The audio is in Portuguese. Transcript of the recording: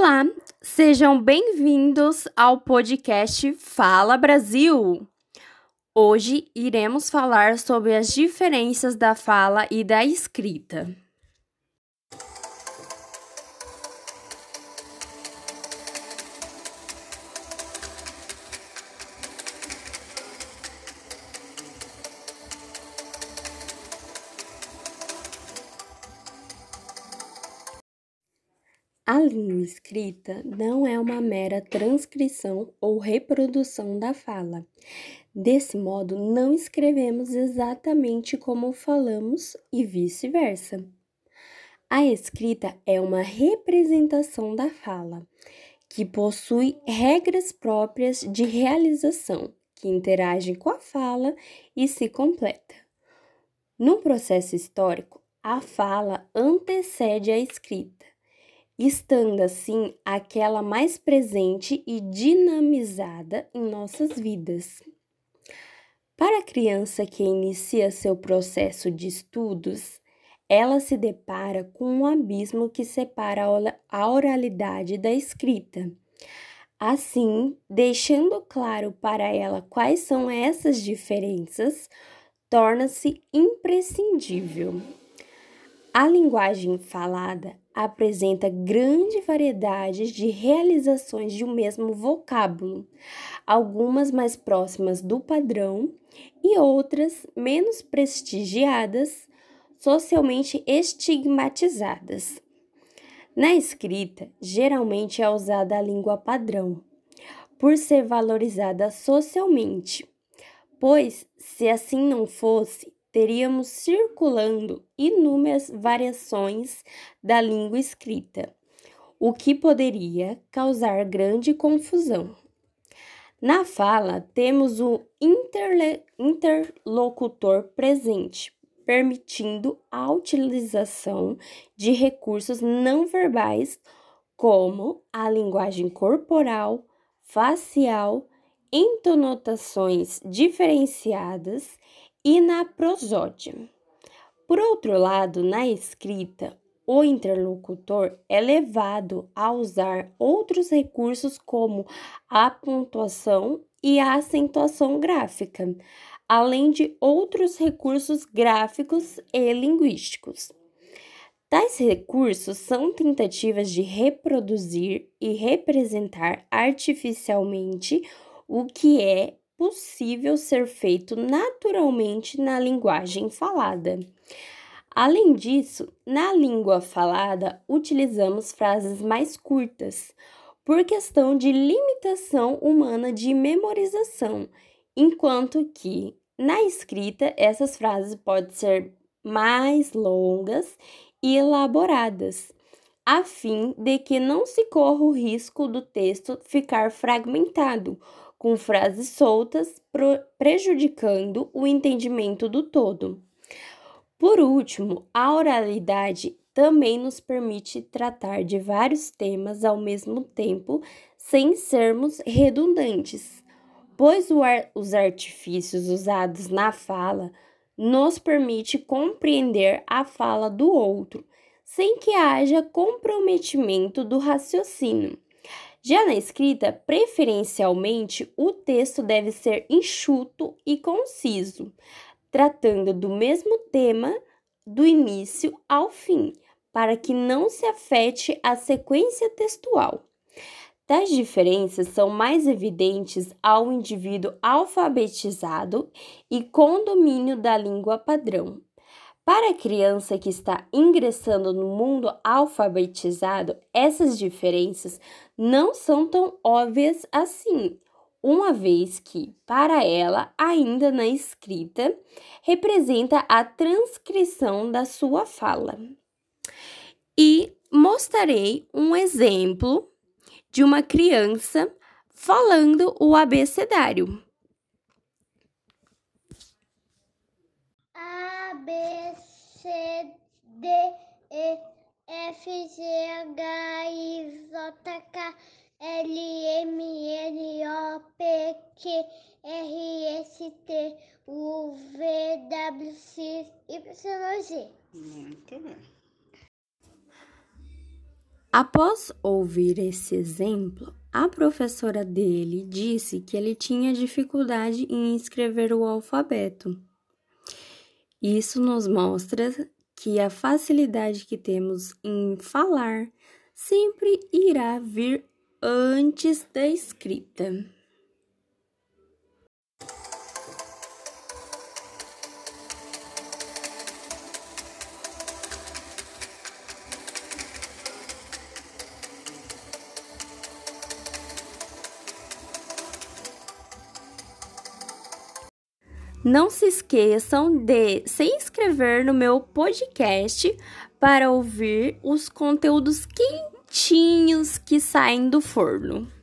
Olá, sejam bem-vindos ao podcast Fala Brasil! Hoje iremos falar sobre as diferenças da fala e da escrita. A língua escrita não é uma mera transcrição ou reprodução da fala. Desse modo, não escrevemos exatamente como falamos e vice-versa. A escrita é uma representação da fala, que possui regras próprias de realização, que interagem com a fala e se completa. No processo histórico, a fala antecede a escrita estando assim aquela mais presente e dinamizada em nossas vidas. Para a criança que inicia seu processo de estudos, ela se depara com um abismo que separa a oralidade da escrita. Assim, deixando claro para ela quais são essas diferenças, torna-se imprescindível. A linguagem falada apresenta grande variedade de realizações de um mesmo vocábulo, algumas mais próximas do padrão e outras menos prestigiadas, socialmente estigmatizadas. Na escrita, geralmente é usada a língua padrão, por ser valorizada socialmente, pois, se assim não fosse, teríamos circulando inúmeras variações da língua escrita, o que poderia causar grande confusão. Na fala, temos o interlocutor presente, permitindo a utilização de recursos não verbais como a linguagem corporal, facial, entonotações diferenciadas e na prosódia. Por outro lado, na escrita, o interlocutor é levado a usar outros recursos como a pontuação e a acentuação gráfica, além de outros recursos gráficos e linguísticos. Tais recursos são tentativas de reproduzir e representar artificialmente o que é possível ser feito naturalmente na linguagem falada. Além disso, na língua falada, utilizamos frases mais curtas, por questão de limitação humana de memorização, enquanto que na escrita essas frases podem ser mais longas e elaboradas, a fim de que não se corra o risco do texto ficar fragmentado com frases soltas, prejudicando o entendimento do todo. Por último, a oralidade também nos permite tratar de vários temas ao mesmo tempo, sem sermos redundantes, pois os artifícios usados na fala nos permite compreender a fala do outro, sem que haja comprometimento do raciocínio. Já na escrita, preferencialmente, o texto deve ser enxuto e conciso, tratando do mesmo tema do início ao fim, para que não se afete a sequência textual. Tais diferenças são mais evidentes ao indivíduo alfabetizado e com domínio da língua padrão, para a criança que está ingressando no mundo alfabetizado, essas diferenças não são tão óbvias assim, uma vez que, para ela, ainda na escrita, representa a transcrição da sua fala. E mostrarei um exemplo de uma criança falando o abecedário. F, G, H, I, J, K, L, M, N, O, P, Q, R, S, T, U, V, W, X, Y, Z. Muito bem. Após ouvir esse exemplo, a professora dele disse que ele tinha dificuldade em escrever o alfabeto. Isso nos mostra que a facilidade que temos em falar sempre irá vir antes da escrita. Não se esqueçam de se inscrever no meu podcast para ouvir os conteúdos quentinhos que saem do forno.